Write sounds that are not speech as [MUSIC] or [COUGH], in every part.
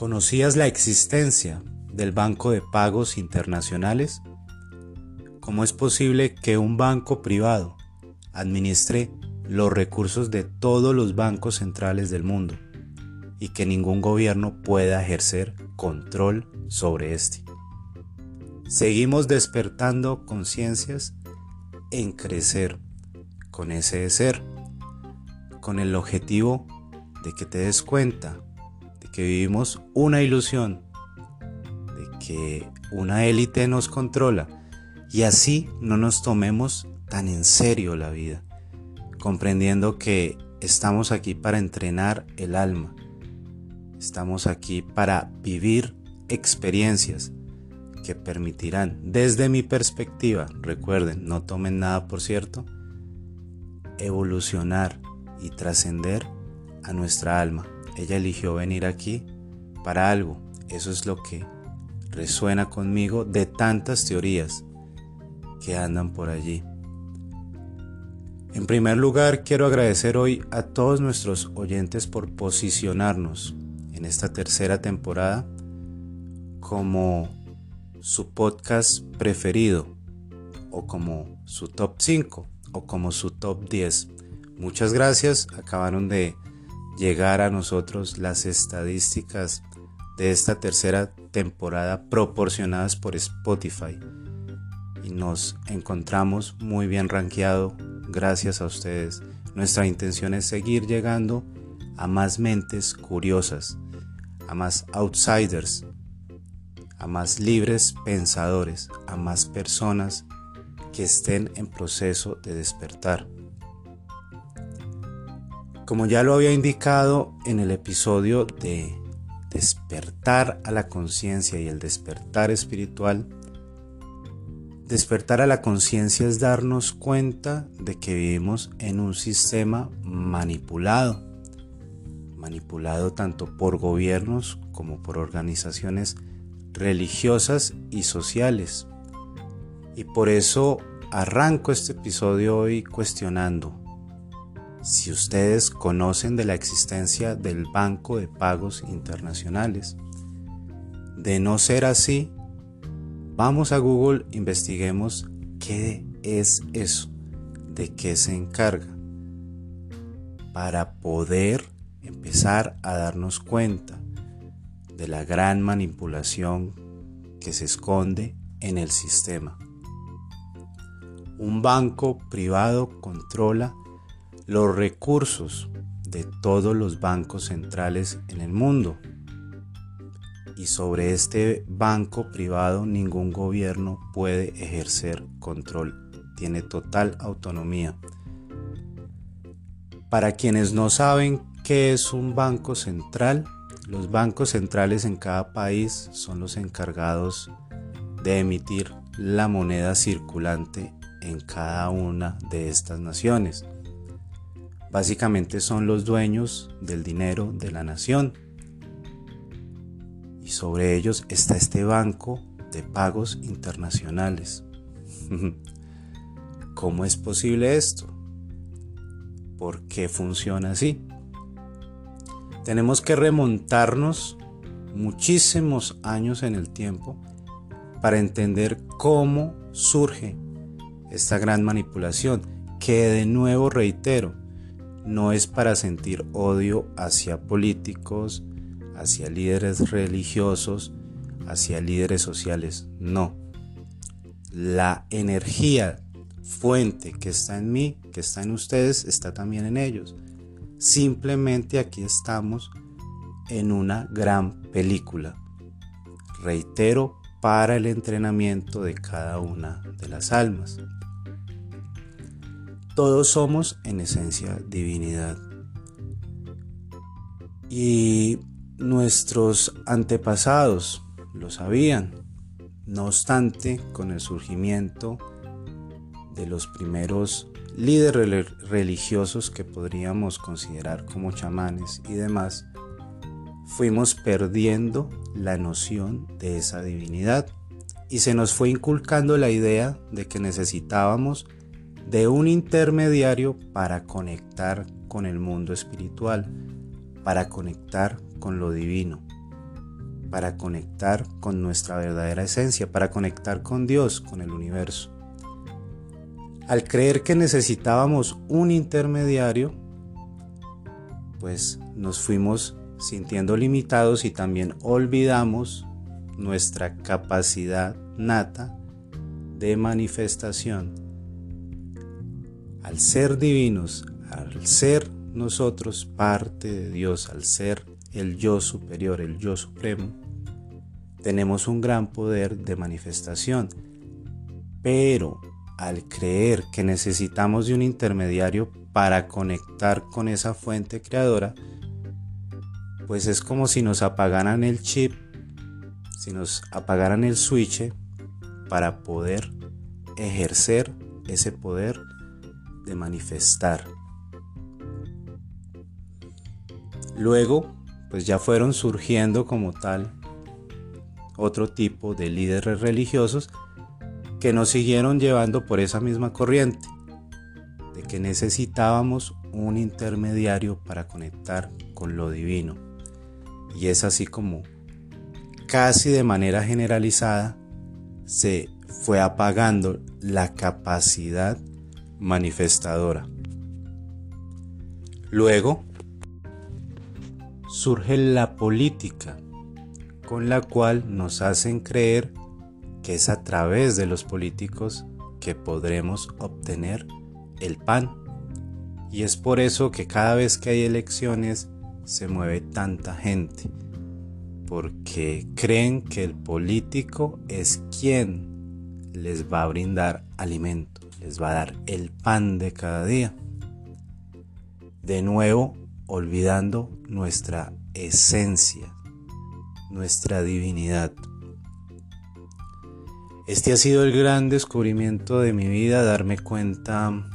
¿Conocías la existencia del Banco de Pagos Internacionales? ¿Cómo es posible que un banco privado administre los recursos de todos los bancos centrales del mundo y que ningún gobierno pueda ejercer control sobre este? Seguimos despertando conciencias en crecer con ese ser, con el objetivo de que te des cuenta que vivimos una ilusión, de que una élite nos controla y así no nos tomemos tan en serio la vida, comprendiendo que estamos aquí para entrenar el alma, estamos aquí para vivir experiencias que permitirán, desde mi perspectiva, recuerden, no tomen nada por cierto, evolucionar y trascender a nuestra alma. Ella eligió venir aquí para algo. Eso es lo que resuena conmigo de tantas teorías que andan por allí. En primer lugar, quiero agradecer hoy a todos nuestros oyentes por posicionarnos en esta tercera temporada como su podcast preferido o como su top 5 o como su top 10. Muchas gracias, acabaron de llegar a nosotros las estadísticas de esta tercera temporada proporcionadas por Spotify. Y nos encontramos muy bien rankeado gracias a ustedes. Nuestra intención es seguir llegando a más mentes curiosas, a más outsiders, a más libres pensadores, a más personas que estén en proceso de despertar. Como ya lo había indicado en el episodio de despertar a la conciencia y el despertar espiritual, despertar a la conciencia es darnos cuenta de que vivimos en un sistema manipulado, manipulado tanto por gobiernos como por organizaciones religiosas y sociales. Y por eso arranco este episodio hoy cuestionando si ustedes conocen de la existencia del Banco de Pagos Internacionales. De no ser así, vamos a Google, investiguemos qué es eso, de qué se encarga, para poder empezar a darnos cuenta de la gran manipulación que se esconde en el sistema. Un banco privado controla los recursos de todos los bancos centrales en el mundo. Y sobre este banco privado ningún gobierno puede ejercer control. Tiene total autonomía. Para quienes no saben qué es un banco central, los bancos centrales en cada país son los encargados de emitir la moneda circulante en cada una de estas naciones. Básicamente son los dueños del dinero de la nación. Y sobre ellos está este banco de pagos internacionales. [LAUGHS] ¿Cómo es posible esto? ¿Por qué funciona así? Tenemos que remontarnos muchísimos años en el tiempo para entender cómo surge esta gran manipulación, que de nuevo reitero, no es para sentir odio hacia políticos, hacia líderes religiosos, hacia líderes sociales, no. La energía fuente que está en mí, que está en ustedes, está también en ellos. Simplemente aquí estamos en una gran película. Reitero, para el entrenamiento de cada una de las almas. Todos somos en esencia divinidad. Y nuestros antepasados lo sabían. No obstante, con el surgimiento de los primeros líderes religiosos que podríamos considerar como chamanes y demás, fuimos perdiendo la noción de esa divinidad y se nos fue inculcando la idea de que necesitábamos de un intermediario para conectar con el mundo espiritual, para conectar con lo divino. para conectar con nuestra verdadera esencia, para conectar con Dios, con el universo. Al creer que necesitábamos un intermediario, pues nos fuimos sintiendo limitados y también olvidamos nuestra capacidad nata de manifestación. Al ser divinos, al ser nosotros parte de Dios, al ser el yo superior, el yo supremo, tenemos un gran poder de manifestación. Pero al creer que necesitamos de un intermediario para conectar con esa fuente creadora, pues es como si nos apagaran el chip, si nos apagaran el switch para poder ejercer ese poder manifestar. Luego, pues ya fueron surgiendo como tal otro tipo de líderes religiosos que nos siguieron llevando por esa misma corriente, de que necesitábamos un intermediario para conectar con lo divino. Y es así como casi de manera generalizada se fue apagando la capacidad manifestadora. Luego surge la política, con la cual nos hacen creer que es a través de los políticos que podremos obtener el pan. Y es por eso que cada vez que hay elecciones se mueve tanta gente, porque creen que el político es quien les va a brindar alimento, les va a dar el pan de cada día. De nuevo, olvidando nuestra esencia, nuestra divinidad. Este ha sido el gran descubrimiento de mi vida, darme cuenta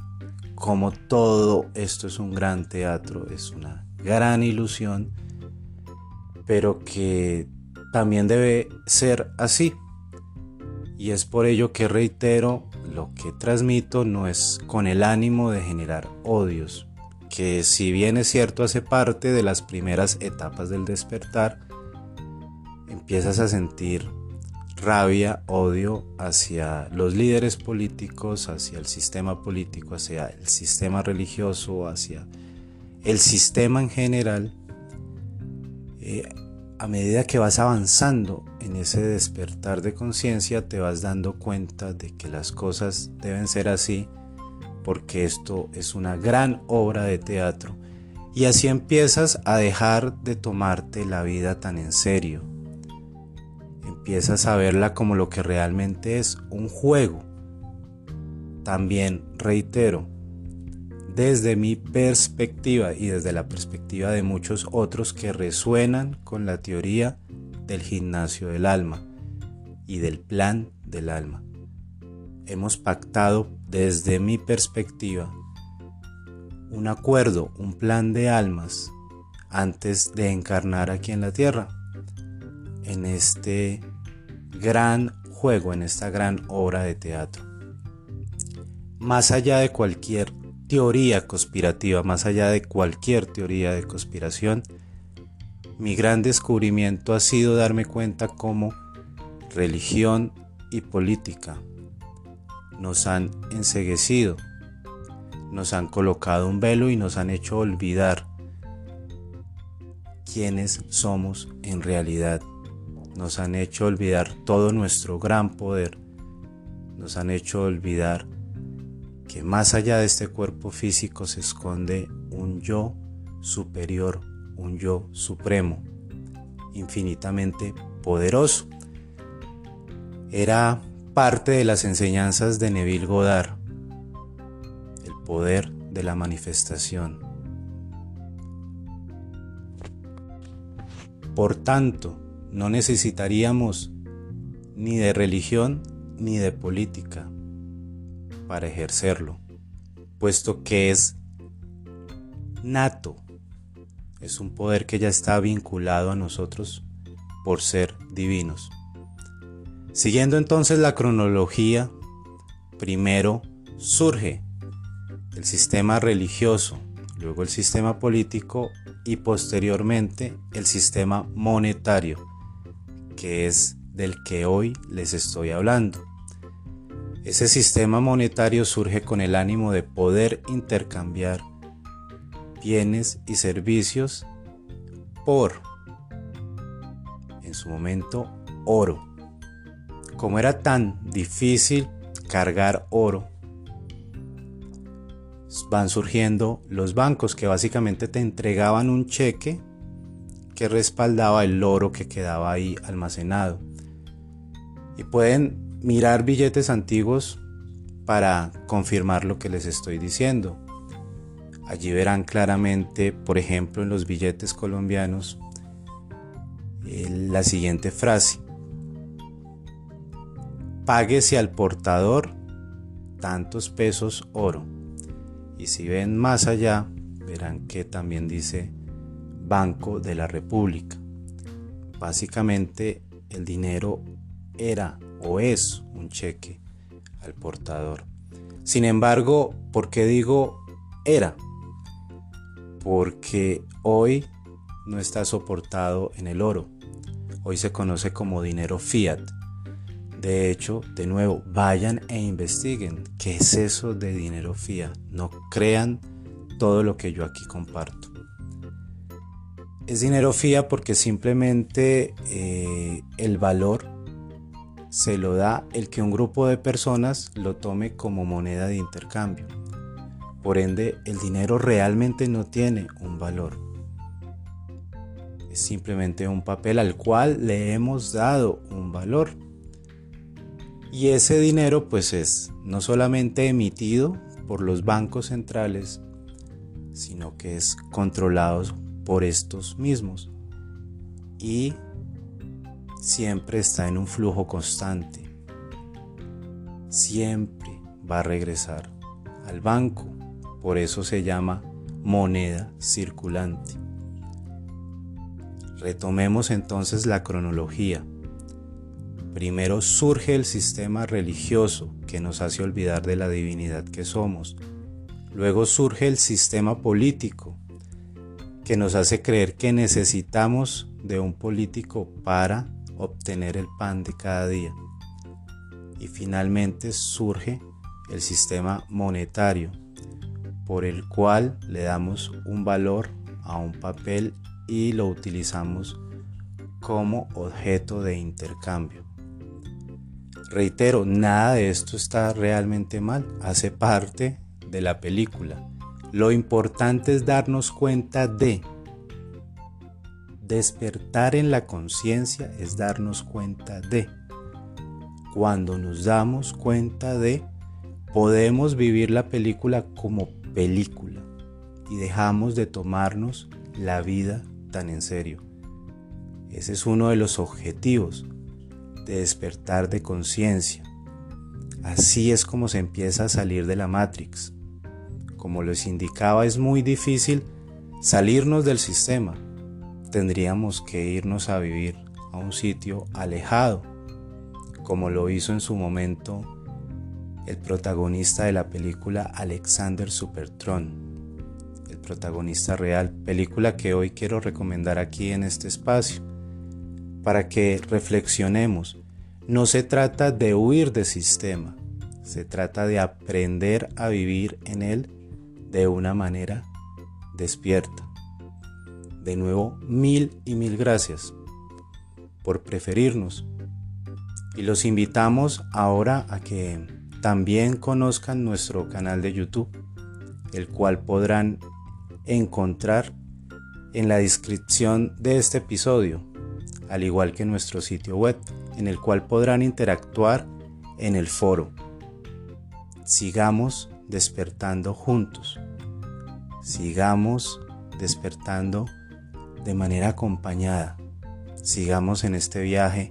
como todo esto es un gran teatro, es una gran ilusión, pero que también debe ser así. Y es por ello que reitero, lo que transmito no es con el ánimo de generar odios, que si bien es cierto hace parte de las primeras etapas del despertar, empiezas a sentir rabia, odio hacia los líderes políticos, hacia el sistema político, hacia el sistema religioso, hacia el sistema en general, eh, a medida que vas avanzando en ese despertar de conciencia, te vas dando cuenta de que las cosas deben ser así porque esto es una gran obra de teatro. Y así empiezas a dejar de tomarte la vida tan en serio. Empiezas a verla como lo que realmente es, un juego. También reitero, desde mi perspectiva y desde la perspectiva de muchos otros que resuenan con la teoría del gimnasio del alma y del plan del alma hemos pactado desde mi perspectiva un acuerdo, un plan de almas antes de encarnar aquí en la tierra, en este gran juego, en esta gran obra de teatro. Más allá de cualquier teoría conspirativa, más allá de cualquier teoría de conspiración, mi gran descubrimiento ha sido darme cuenta cómo religión y política nos han enseguecido, nos han colocado un velo y nos han hecho olvidar quiénes somos en realidad. Nos han hecho olvidar todo nuestro gran poder. Nos han hecho olvidar que más allá de este cuerpo físico se esconde un yo superior, un yo supremo, infinitamente poderoso. Era parte de las enseñanzas de Neville Goddard, el poder de la manifestación. Por tanto, no necesitaríamos ni de religión ni de política para ejercerlo, puesto que es nato, es un poder que ya está vinculado a nosotros por ser divinos. Siguiendo entonces la cronología, primero surge el sistema religioso, luego el sistema político y posteriormente el sistema monetario, que es del que hoy les estoy hablando. Ese sistema monetario surge con el ánimo de poder intercambiar bienes y servicios por, en su momento, oro. Como era tan difícil cargar oro, van surgiendo los bancos que básicamente te entregaban un cheque que respaldaba el oro que quedaba ahí almacenado. Y pueden mirar billetes antiguos para confirmar lo que les estoy diciendo. Allí verán claramente, por ejemplo, en los billetes colombianos, eh, la siguiente frase. Páguese al portador tantos pesos oro. Y si ven más allá, verán que también dice Banco de la República. Básicamente el dinero era o es un cheque al portador. Sin embargo, ¿por qué digo era? Porque hoy no está soportado en el oro. Hoy se conoce como dinero fiat. De hecho, de nuevo, vayan e investiguen qué es eso de dinero fiat. No crean todo lo que yo aquí comparto. Es dinero fiat porque simplemente eh, el valor se lo da el que un grupo de personas lo tome como moneda de intercambio. Por ende, el dinero realmente no tiene un valor. Es simplemente un papel al cual le hemos dado un valor. Y ese dinero pues es no solamente emitido por los bancos centrales, sino que es controlado por estos mismos. Y siempre está en un flujo constante. Siempre va a regresar al banco. Por eso se llama moneda circulante. Retomemos entonces la cronología. Primero surge el sistema religioso que nos hace olvidar de la divinidad que somos. Luego surge el sistema político que nos hace creer que necesitamos de un político para obtener el pan de cada día. Y finalmente surge el sistema monetario por el cual le damos un valor a un papel y lo utilizamos como objeto de intercambio. Reitero, nada de esto está realmente mal, hace parte de la película. Lo importante es darnos cuenta de despertar en la conciencia, es darnos cuenta de. Cuando nos damos cuenta de, podemos vivir la película como película y dejamos de tomarnos la vida tan en serio. Ese es uno de los objetivos de despertar de conciencia. Así es como se empieza a salir de la Matrix. Como les indicaba, es muy difícil salirnos del sistema. Tendríamos que irnos a vivir a un sitio alejado, como lo hizo en su momento el protagonista de la película Alexander Supertron, el protagonista real, película que hoy quiero recomendar aquí en este espacio para que reflexionemos. No se trata de huir del sistema, se trata de aprender a vivir en él de una manera despierta. De nuevo, mil y mil gracias por preferirnos. Y los invitamos ahora a que también conozcan nuestro canal de YouTube, el cual podrán encontrar en la descripción de este episodio al igual que nuestro sitio web, en el cual podrán interactuar en el foro. Sigamos despertando juntos. Sigamos despertando de manera acompañada. Sigamos en este viaje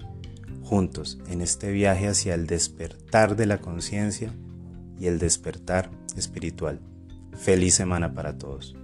juntos, en este viaje hacia el despertar de la conciencia y el despertar espiritual. Feliz semana para todos.